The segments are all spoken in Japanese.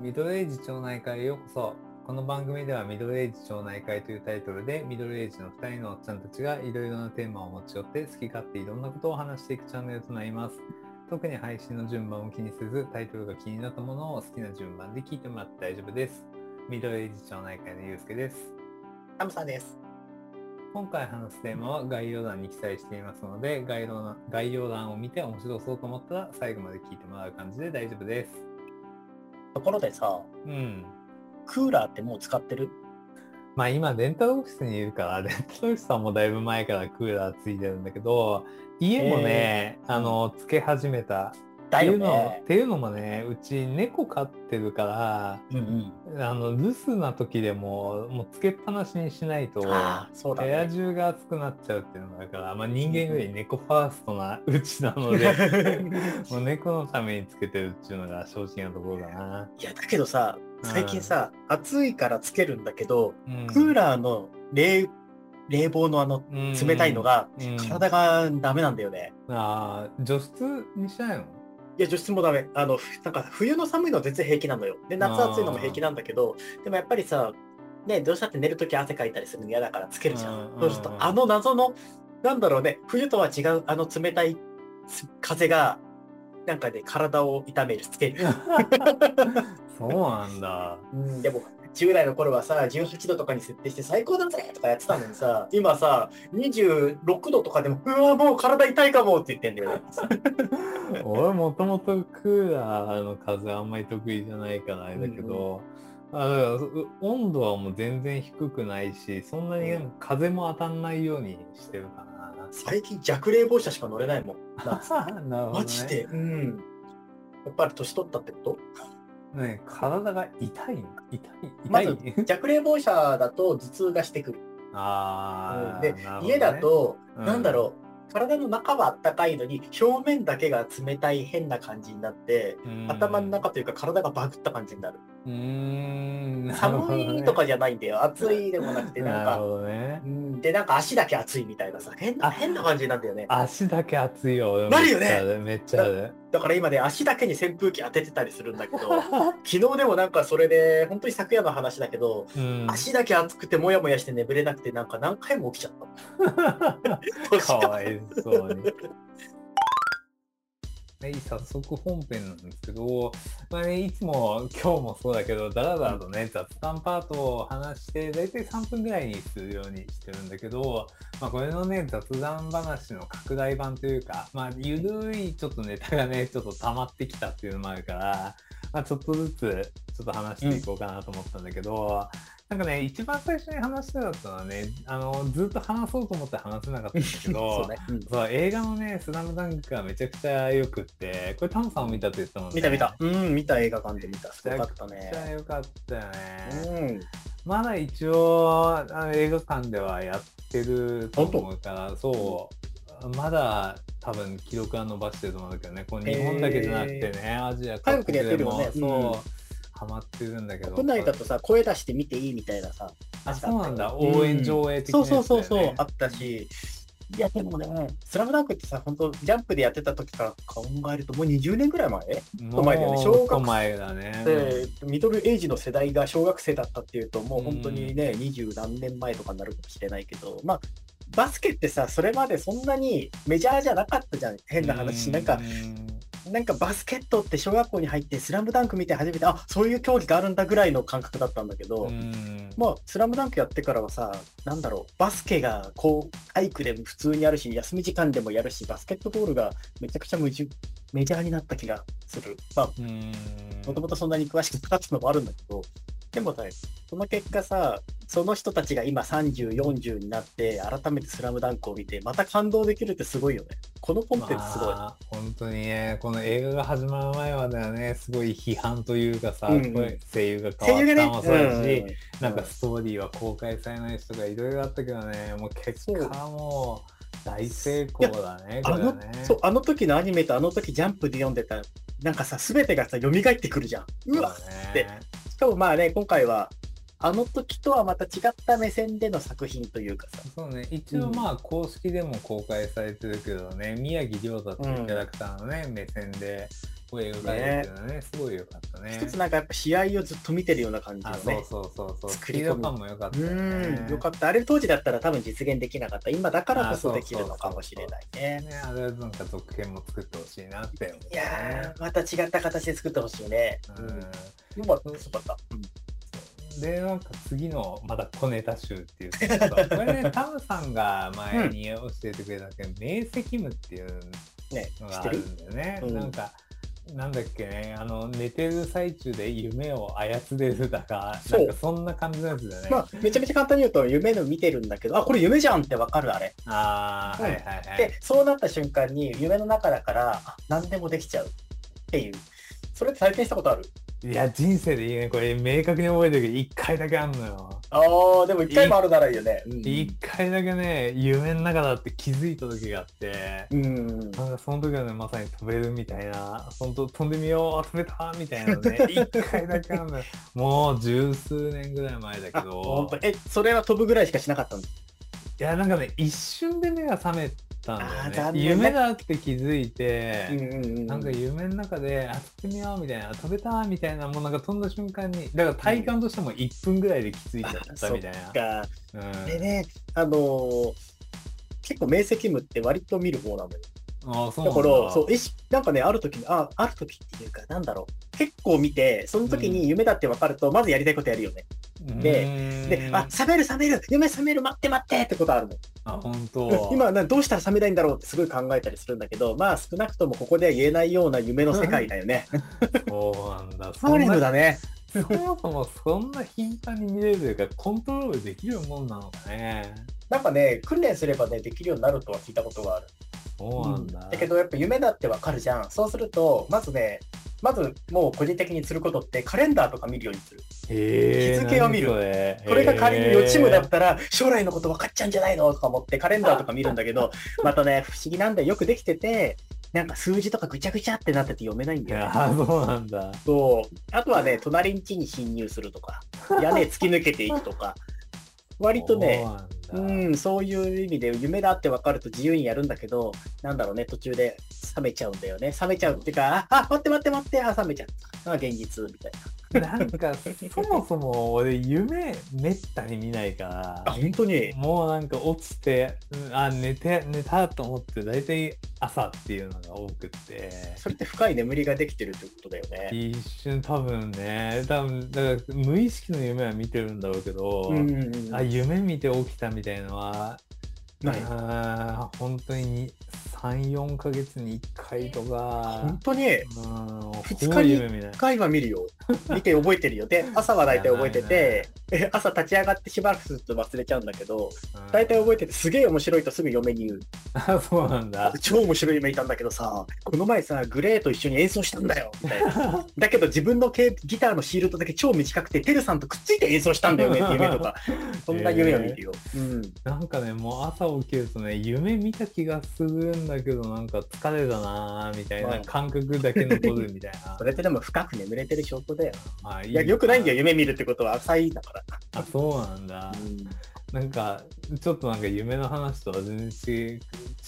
ミドルエイジ町内会へようこそ。この番組ではミドルエイジ町内会というタイトルでミドルエイジの2人のおっちゃんたちがいろいろなテーマを持ち寄って好き勝手いろんなことを話していくチャンネルとなります。特に配信の順番を気にせずタイトルが気になったものを好きな順番で聞いてもらって大丈夫です。ミドルエイジ町内会のゆうすけです。タムさんです。今回話すテーマは概要欄に記載していますので概要欄概要欄を見て面白そうと思ったら最後まで聞いてもらう感じで大丈夫です。ところでさ、うん。クーラーってもう使ってる？まあ今レンタルオフィスにいるから、レンタルオフィスはもうだいぶ前からクーラーついてるんだけど、家もね、あの、つけ始めた。だよっていうのねっ。ていうのもね、うち猫飼ってるから、うんうん。あの、留守な時でも、もうつけっぱなしにしないと、ああ、そうだ部屋ね。中が暑くなっちゃうっていうのがあるから、まあ人間より猫ファーストなうちなので、もう猫のためにつけてるっていうのが正直なところだな。いや、だけどさ、最近さ、暑いからつけるんだけど、うんクーラーの冷冷房のあの冷たいのが、うん体がダメなんだよね。ああ、除湿にしないの？いや、除湿もダメ。あの、ふなんか冬の寒いのは全然平気なのよ。で、夏暑いのも平気なんだけど、でもやっぱりさ、ね、どうしたって寝るとき汗かいたりするの嫌だからつけるじゃうんん。そうするとう、んあの謎の、なんだろうね、冬とは違うあの冷たいつ風が、なんかね、体を痛める、つける。そうなんだ。うん、でも、10代の頃はさ、18度とかに設定して最高だぜとかやってたのにさ、今さ、26度とかでも、うわ、もう体痛いかもって言ってんだよね。俺もともとクーラーの風あんまり得意じゃないからあれだけど、あだからう温度はもう全然低くないし、そんなに風も当たんないようにしてるか最近弱冷房車しか乗れないもん。なるほど、ね。マジで？うん。やっぱり年取ったってこと？ね、体が痛いの痛いま痛い、ず 弱冷房車だと頭痛がしてくる。ああ、で、ね。家だ、と、うん。なんだろう、体の中はあったかいのに、表面だけが冷たい変な感じになって、うん。頭の中というか体がバグった感じになる。うーん、寒いとかじゃないんだよ。暑いでもなくて、なんか、ねう。ん、で、なんか足だけ熱いみたいなさ、変な、あ変な感じなんだよね。足だけ熱いよ。なるよねめっちゃ。だから今ね、足だけに扇風機当ててたりするんだけど、昨日でもなんかそれで、本当に昨夜の話だけど、うん、足だけ熱くてもやもやして眠れなくて、なんか何回も起きちゃった。かわいそうに。はい、早速本編なんですけど、まあね、いつも今日もそうだけど、だらだらとね、雑談パートを話して、だいたい3分ぐらいにするようにしてるんだけど、まあこれのね、雑談話の拡大版というか、まあゆるいちょっとネタがね、ちょっと溜まってきたっていうのもあるから、まあちょっとずつちょっと話していこうかなと思ったんだけど、なんかね、一番最初に話してたのはね、あの、ずっと話そうと思って話せなかったんだけど、そうね。うんそう映画のね、スラムダンクがめちゃくちゃ良くって、これタムさんも見たって言ったもんね。見た見た。うん、見た映画館で見た。すごかっためちゃくちゃね。良かったよね。うん。まだ一応あの映画館ではやってると思うから、そう、まだ多分記録は伸ばしてると思うんだけどね、こう日本だけじゃなくてね、アジア各国でもねそう、うんハマってるんだけど。国内だとさ、声出して見ていいみたいなさ。あ、そうなんだ、うん応援上映的なそうやつだよね、そうそうそう、あったし。いや、でもね、スラムダンクってさ、本当ジャンプでやってた時から考えると、もう20年ぐらい前？もう前だよね小学前だね。で、ミドルエイジの世代が小学生だったっていうと、もう本当にね、二十何年前とかになるかもしれないけど、まあ、バスケってさ、それまでそんなにメジャーじゃなかったじゃん、変な話。うなんか、なんかバスケットって小学校に入って、スラムダンク見て初めて、あそういう競技があるんだぐらいの感覚だったんだけど、うんまあ、スラムダンクやってからはさ、なんだろう、バスケがこう、体育でも普通にあるし、休み時間でもやるし、バスケットボールがめちゃくちゃ無事メジャーになった気がする。まあ、うんもともとそんなに詳しくなかったのもあるんだけど、でもね、その結果さ、その人たちが今30、40になって、改めてスラムダンクを見て、また感動できるってすごいよね。このコンテンツすごい。まあ、本当にね、この映画が始まる前まではね、すごい批判というかさ、うんうん声優が変わったもそうだし、うんなんかストーリーは公開されない人がいろいろあったけどね、もう結果はもう大成功だね、こあの。そうあの時のアニメとあの時ジャンプで読んでた、なんかさ、すべてがさ、蘇ってくるじゃん。うわそうでだねしかもまあね、今回は、あの時とはまた違った目線での作品というかさ。そうね、一応まあ公式でも公開されてるけどね、宮城亮太っていうキャラクターのね、目線でぽい描かれてるのね、すごい良かったね。一つなんかやっぱ試合をずっと見てるような感じのあ、ね。そうそうそうそう。ス作り込感も良かったうよね。ん、よかった。あれ当時だったら多分実現できなかった。今だからこあそできるのかもしれないね。ね、あれはなんか続編も作ってほしいなってね。いやー、また違った形で作ってほしいね。ううんん。よかった、よかった。で、なんか次のまだ小ネタ集っていうか、これね、タムさんが前に教えてくれたけど、明晰夢っていうね、のがあるんだよね。うんなんか、なんだっけね、あの、寝てる最中で夢を操れるだか、そうんなかそんな感じのやつだよね。まあ、めちゃめちゃ簡単に言うと、夢の見てるんだけど、あ、これ夢じゃんってわかるあれ。ああ、うんはいはいはい。で、そうなった瞬間に、夢の中だから、あ何でもできちゃうっていう。それって体験したことある？いや、人生でいいね。これ明確に覚えてるけど、一回だけあんのよ。ああ、でも一回もあるならいいよね。うん一回だけね、夢の中だって気づいた時があって、うん。なんかその時はね、まさに飛べるみたいな、本当飛んでみよう、飛べたみたいなのね、一回だけあんのよ。もう十数年ぐらい前だあ、けどえ、それは飛ぶぐらいしかしなかったんだ。いや、なんかね、一瞬で目が覚めたんだよね。夢だって気づいて、うんうんうん。なんか夢の中で、あ、飛ってみようみたいな、飛べたみたいな、もうなんか飛んだ瞬間に、だから体感としても1分ぐらいで気づいちゃったみたいな。か。うんでね、あのー結構明晰夢って割と見る方なのよ。ああ、そうだか。ら、そう、意識なんかね、ある時に、あ、ある時っていうか、なんだろう。結構見て、その時に夢だって分かると、まずやりたいことやるよね。ででで、あ、覚める覚める夢覚める待って待ってってことあるの。あ、本当。今な、どうしたら覚めないんだろうってすごい考えたりするんだけど、まあ少なくともここでは言えないような夢の世界だよね。そうなんだ。ハーレムだね。そもそもそんな頻繁に見れるというか、コントロールできるもんなのかね。なんかね、訓練すればね、できるようになるとは聞いたことがある。そうなんだ。だけどやっぱ夢だってわかるじゃん。そうすると、まずね、まずもう個人的にすることってカレンダーとか見るようにする。日付を見るこれが仮に予知夢だへったら将来のこと分かっちゃうんじゃないのとか思ってカレンダーとか見るんだけど、またね、不思議なんだよ。よくできてて、なんか数字とかぐちゃぐちゃってなってて読めないんだよね。や、そうなんだ。そう。あとはね、隣ん家に侵入するとか、屋根突き抜けていくとか、割とね、そうなんそういう意味で夢だって分かると自由にやるんだけど、なんだろうね、途中で冷めちゃうんだよね。冷めちゃうっていうか、あ、あ待って待って待って、あ、冷めちゃった。あ、現実、みたいなんか、そもそも俺、夢めったに見ないからな。あ、、本当に？もうなんか落ちて、うんあ、寝て、寝たと思って、大体朝っていうのが多くって。それって深い眠りができてるってことだよね。一瞬多分ね、多分、だから無意識の夢は見てるんだろうけど、うんうんうん。あ、夢見て起きたみたいみたいなのはない本当に3、4ヶ月に1回とか本、当に？うん、二日にほぼ夢見ない。回は見るよ。見て覚えてるよ。で、朝は大体覚えてて、え朝立ち上がってしばらくすると忘れちゃうんだけど、大体覚えてて、すげえ面白いとすぐ嫁に言う。あ、そうなんだ。超面白い夢いたんだけどさ、この前さ、グレーと一緒に演奏したんだよ、みたいな。だけど自分のギターのシールドだけ超短くて、テルさんとくっついて演奏したんだよねって夢とか、そんな夢を見るよ。うん。なんかね、もう朝起きるとね、夢見た気がするんだけど、なんか疲れたなーみたいな感覚だけ残るみたいな そ。れってでも深く眠れてる証拠だよ。まあいいや、よくないんだよ、よ。夢見るってことは浅いんだから。あ、そうなんだ。なんか、ちょっとなんか夢の話とは全然違う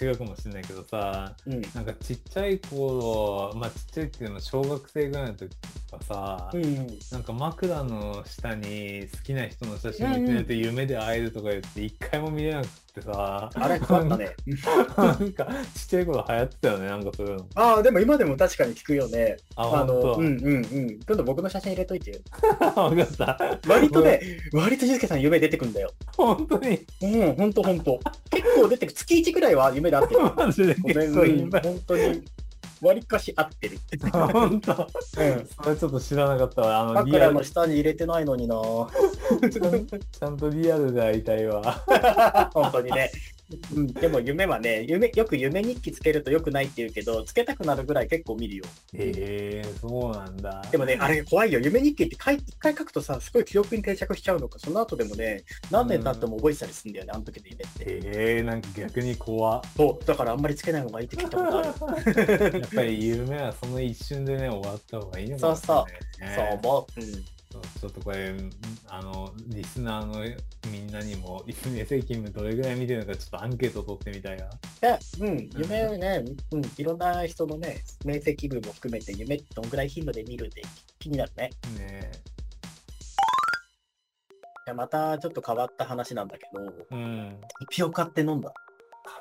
違うかもしれないけどさ、うん。なんかちっちゃい頃、まあちっちゃいっていうのは小学生ぐらいの時とかさ、うん。なんか枕の下に好きな人の写真を置いて夢で会えるとか言って一回も見れなくってさ、あれ、困ったね。なんかちっちゃい頃流行ってたよね、なんかそういうの。ああ、でも今でも確かに聞くよね。あ、あの、ほうんんうんうん。今度僕の写真入れといてよ。と。わかった。割とね、割とゆうすけさん夢出てくんだよ。本当に。うん、ほんとほんと。結構出てく、月1くらいは夢で会ってる。マジでごめん、結構うん、今。本当に。割かし合ってる。本当。うん。それちょっと知らなかったわ。あの、リアル枕の下に入れてないのにな ちゃんとリアルで会いたいわ。本当にね。うん、でも夢はね夢、よく夢日記つけると良くないって言うけど、つけたくなるぐらい結構見るよ。へえそうなんだ。でもね、あれ怖いよ。夢日記って書い一回書くとさ、すごい記憶に定着しちゃうのか、その後でもね、何年経っても覚えてたりするんだよね、あの時の夢って。へえなんか逆に怖っそう、だからあんまりつけない方がいいって聞いたことある。やっぱり夢はその一瞬でね、終わった方がいいのかもしれないね。そう思う。うん。そうちょっとこれ、あの、リスナーのみんなにも、夢責務どれぐらい見てるのか、ちょっとアンケート取ってみたいな。いや、うん、夢をね、うん、いろんな人のね、面積部も含めて夢ってどんぐらい頻度で見るって気になるね。ねまたちょっと変わった話なんだけど、うん。タピオカって飲んだ？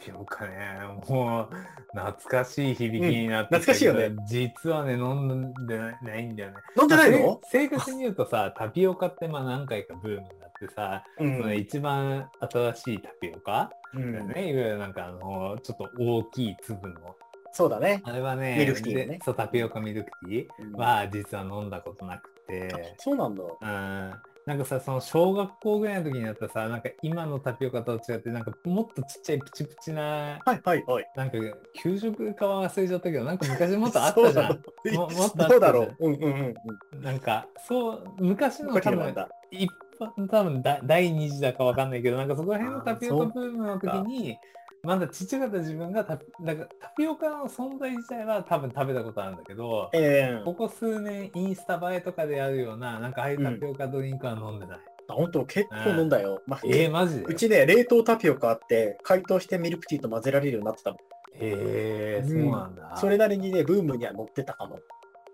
タピオカね、もう、懐かしい響きになってうん懐かしいよね実はね、飲んでないんだよね。飲んでないの？まあせ正確に言うとさ、タピオカってまあ何回かブームになってさ、うその一番新しいタピオカうんね、いわゆるなんかあの、ちょっと大きい粒の。そうだね。あれはね、ミルクティーねでそう、タピオカミルクティうんーは実は飲んだことなくて、そうなんだ。うん。なんかさ、その小学校ぐらいの時になったらさ、なんか今のタピオカと違って、なんかもっとちっちゃいプチプチな、はいはいはい。なんか給食かは忘れちゃったけど、なんか昔もっとあったじゃん。そうももっとあったじゃんどうだろう。うんうんうんうん。なんか、そう、昔の多分。一般、多分だ第二次だかわかんないけど、なんかそこら辺のタピオカブームの時に、まだちっちゃかった自分がタピなんかタピオカの存在自体は多分食べたことあるんだけど、ええここ数年インスタ映えとかであるような、なんかああいうタピオカドリンクは飲んでない。あ、本当結構飲んだよ。まあ、えー、マジで？うちね、冷凍タピオカあって、解凍してミルクティーと混ぜられるようになってたもん。へえー、そうなんだ。それなりにね、ブームには乗ってたかも。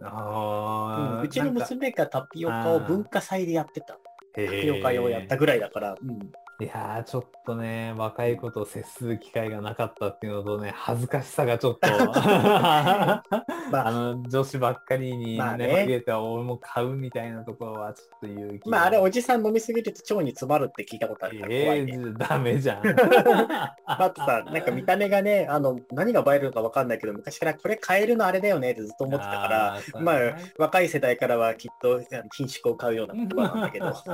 あーうんうちの娘がタピオカを文化祭でやってた。タへピオカをやったぐらいだから。うんいやー、ちょっとね、若い子と接する機会がなかったっていうのとね、恥ずかしさがちょっと、あ まあ、の、女子ばっかりにね、まあね。て俺も買うみたいなところはちょっと勇気が。まあ、あれ、おじさん飲みすぎると腸に詰まるって聞いたことあるから怖えいね。ー、ダメじゃん。あとさ、なんか見た目がね、あの、何が映えるのかわかんないけど、昔からこれ買えるのあれだよねってずっと思ってたから、あまあ若い世代からはきっとあの品種を買うような言葉なんだけど、そ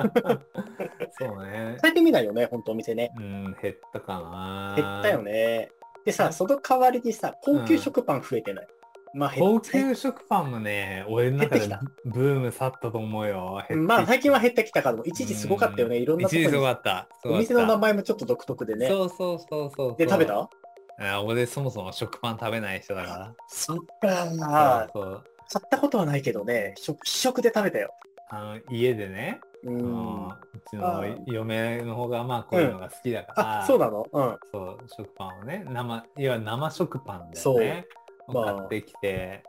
うね。最近見ないよ？ね、ほんとお店ね。うん、減ったかな。減ったよね。でさ、その代わりにさ、高級食パン増えてない？まあ、減高っ級食パンもね、俺の中でブーム去ったと思うよ。まあ、最近は減ってきたからも、一時すごかったよね。いろんなとこ一時すごにかった。お店の名前もちょっと独特でね。そうそうそうそう。で、食べた？あ俺そもそも食パン食べない人だかそっら。か。そうそう。買ったことはないけどね、食試食で食べたよ。あの家でね、うん。うちの嫁の方がまあこういうのが好きだから、あ、そうなの？うん。そう食パンをね、生、いわゆる生食パンだそう。よね。まあ。買ってきて、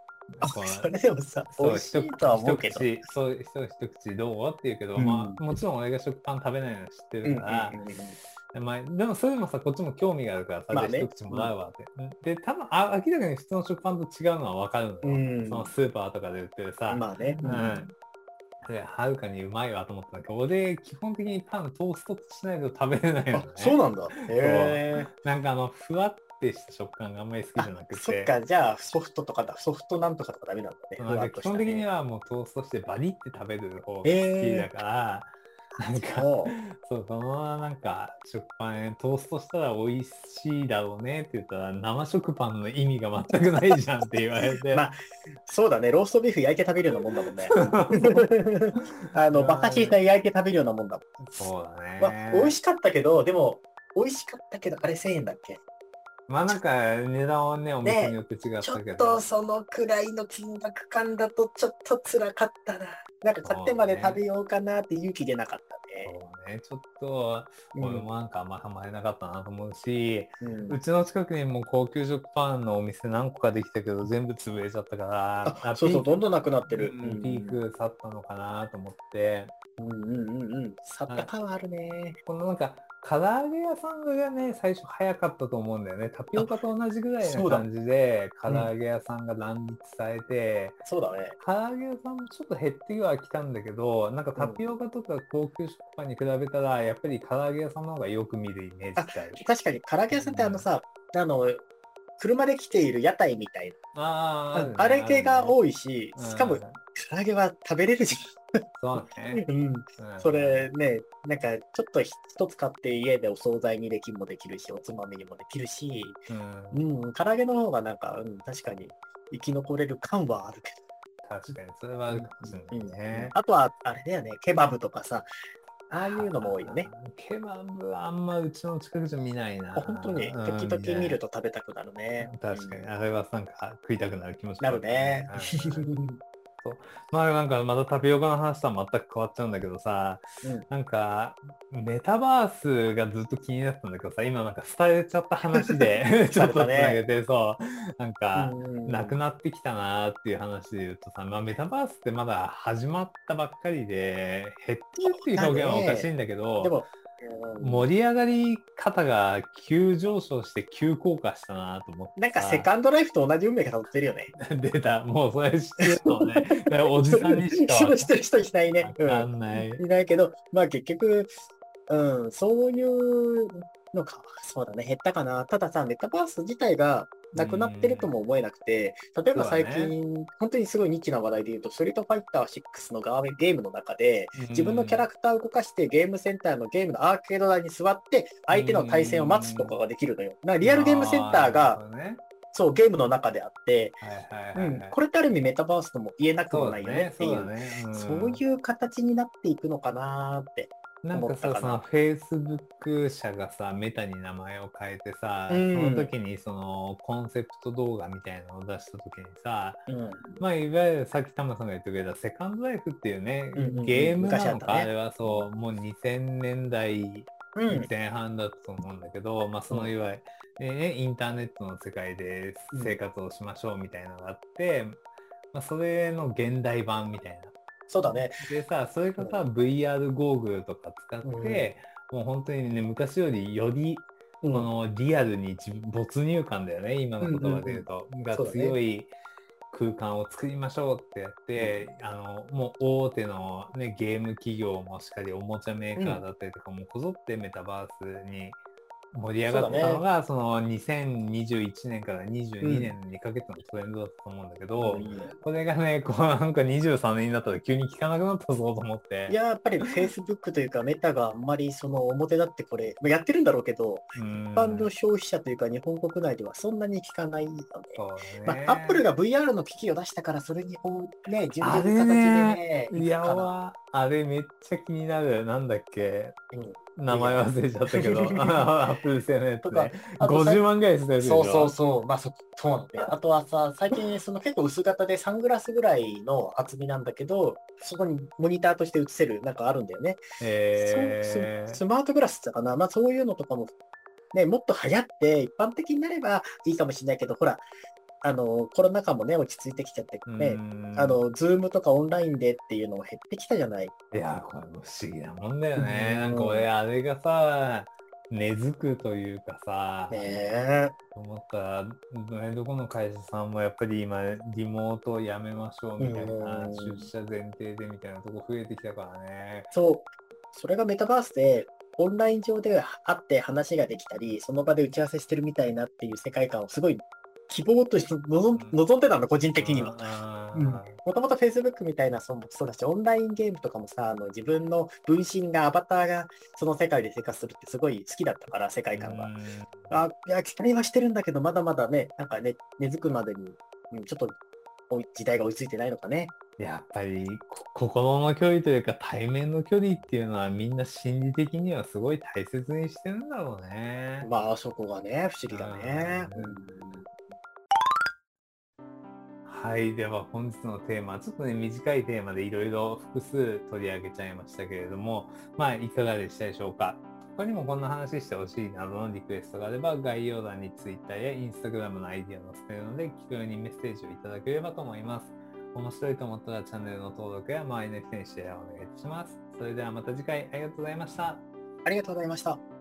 それでもさ、そう。一口そう一一口どう？って言うけど、うん。まあもちろん俺が食パン食べないの知ってるから、うんうんうんうんまあ、でもそれでもさこっちも興味があるからさ、まあね。一口もらうわって、で多分あ明らかに普通の食パンと違うのは分かるのよ、うん。そのスーパーとかで売ってるさ、まあね。うん。ではるかにうまいわと思った。んだけど俺基本的にパントーストしないと食べれないのあね、そうなんだ。へえ。なんかあのふわってした食感があんまり好きあじゃなくて。そっか、じゃあソフトとかだ、ソフトなんとかとかダメなんだね。基本的にはもうトーストしてバリって食べる方が好きだから、なんかそう そう、そのなんか食パントーストしたら美味しいだろうねって言ったら生食パンの意味が全くないじゃんって言われて。まあそうだね、ローストビーフ焼いて食べるようなもんだもんね。あの、バカシータ焼いて食べるようなもんだもん。そうだね。まあ、美味しかったけど、でも、美味しかったけど、あれ1000円だっけ？まあなんか値段はね、お店によって違ったちょけど。っとそのくらいの金額感だとちょっと辛かったな。なんか買ってまで食べようかなって勇気出なかったね。そうね、ちょっと、うん俺もなんかあんまハマれなかったなと思うし、うんうちの近くにも高級食パンのお店何個かできたけど、全部潰れちゃったから、あそうそう、どんどんなくなってる。うんピーク去ったのかなと思って、うんうんうんうん。さった感はあるね。このなんか、唐揚げ屋さんがね、最初早かったと思うんだよね。タピオカと同じぐらいそうだな感じで、唐うん揚げ屋さんが乱立されて、そうだね。唐揚げ屋さんもちょっと減ってはきたんだけど、なんかタピオカとか高級食パンに比べたら、やっぱり唐揚げ屋さんの方がよく見るイメージってある。確かに、唐揚げ屋さんってあのさ、あの、車で来ている屋台みたいあな。あれ系がい。多いし、うんしかも、唐揚げは食べれるじそうねゃ。ん。うん。うんそれね、なんかちょっと一つ買って家でお惣菜にできもできるし、おつまみにもできるし、うんうん、唐揚げの方がなんか、うん、確かに生き残れる感はあるけ確かに、それはあるかもしれど。ないね。あとは、あれだよね、ケバブとかさ、ああいうのも多いよね。。ケバブはあんまうちの近くじゃ見ないな。あ本当に、うん時々見ると食べたくなるね。確かに、あれはなんか食いたくなる気持ちなるね。う。んまあなんかまたタピオカの話とは全く変わっちゃうんだけどさ、うん。なんかメタバースがずっと気になってたんだけどさ、今なんか伝えちゃった話で ちょっとつなげて、そう、なんか、うんなくなってきたなーっていう話で言うとさ、まあ、メタバースってまだ始まったばっかりで、減ってるっていう表現はおかしいんだけど、盛り上がり方が急上昇して急降下したなと思ってさ。なんかセカンドライフと同じ運命が辿ってるよね。出た。もうそれ知ってるのね。おじさんにしか知ってる人いないね。わかんない。いないけど、まあ結局、うん、そういうのか、そうだね、減ったかな。たださ、メタバース自体がなくなってるとも思えなくて、例えば最近、本当にすごいニッチな話題で言うと、ストリートファイター6のガーゲームの中で、自分のキャラクターを動かしてゲームセンターのゲームのアーケード台に座って相手の対戦を待つとかができるのよ。なリアルゲームセンターが、そう、ゲームの中であって、これってある意味メタバースとも言えなくもないよね。っていう。そうだね。うんそういう形になっていくのかなーって。なんかさ、その Facebook 社がさ、メタに名前を変えてさ、うんその時にそのコンセプト動画みたいなのを出した時にさ、うん。まあ、いわゆるさっきタマさんが言ってくれたセカンドライフっていうね、うんうんうんゲームなのか、ねあれはそう、もう2000年代うん。前半だったと思うんだけど、まあそのいわゆる、ね、インターネットの世界で生活をしましょうみたいなのがあって、まあそれの現代版みたいな。そうだね。でさ、それがさ、VR ゴーグルとか使って、もう本当にね、昔よりよりうん。このリアルに自没入感だよね、今の言葉で言うと。がそうだね。強い空間を作りましょうってやって、あの、もう大手のね、ゲーム企業もしっかりおもちゃメーカーだったりとかもこぞってメタバースに盛り上がったのが、その2021年から22年にかけてのトレンドだったと思うんだけど、これがね、こうなんか23年になったら急に聞かなくなったぞと思って。いや、やっぱり Facebook というかメタがあんまりその表立ってこれ、まあやってるんだろうけど、うん、一般の消費者というか日本国内ではそんなに聞かないよね。そうね。まあ、アップルが VR の機器を出したから、それにね、の形でね、いやあれめっちゃ気になる。なんだっけうん名前忘れちゃったけど、アップル製のやつとかで。あとさ50万ぐらいするやつでしょ？そうそうそう、まあそ、そうなんだよ。あとはさ、最近その結構薄型でサングラスぐらいの厚みなんだけど、そこにモニターとして映せるなんかあるんだよね。えそうススマートグラスってかな、まあそういうのとかも、ね、もっと流行って一般的になればいいかもしれないけど、ほら、あの、コロナ禍もね、落ち着いてきちゃってー、ね、うんあの、ズームとかオンラインでっていうのも減ってきたじゃない。いや、これも不思議なもんだよね。うんなんか俺、あれがさ、根付くというかさ、ねえ。思ったどこの会社さんもやっぱり今、リモートをやめましょうみたいな、うん出社前提でみたいなとこ増えてきたからね。そう。それがメタバースで、オンライン上で会って話ができたり、その場で打ち合わせしてるみたいなっていう世界観をすごい希望として望んでたの、個人的には。もともと Facebook みたいなそうそうだし、オンラインゲームとかもさ、あの自分の分身が、アバターがその世界で生活するってすごい好きだったから、世界観が。あ、いや、期待はしてるんだけど、まだまだね、なんかね、根付くまでに、うん、ちょっと時代が追いついてないのかね。やっぱりこ心の距離というか対面の距離っていうのはみんな心理的にはすごい大切にしてるんだろうね。まあ、そこがね、不思議だね。うんうんはい。では本日のテーマ、ちょっとね、短いテーマでいろいろ複数取り上げちゃいましたけれども、まあ、いかがでしたでしょうか？他にもこんな話してほしいなどのリクエストがあれば、概要欄に Twitter や Instagram の ID を載せているので、気軽にメッセージをいただければと思います。面白いと思ったらチャンネルの登録や周りの人にシェアをお願いします。それではまた次回ありがとうございました。ありがとうございました。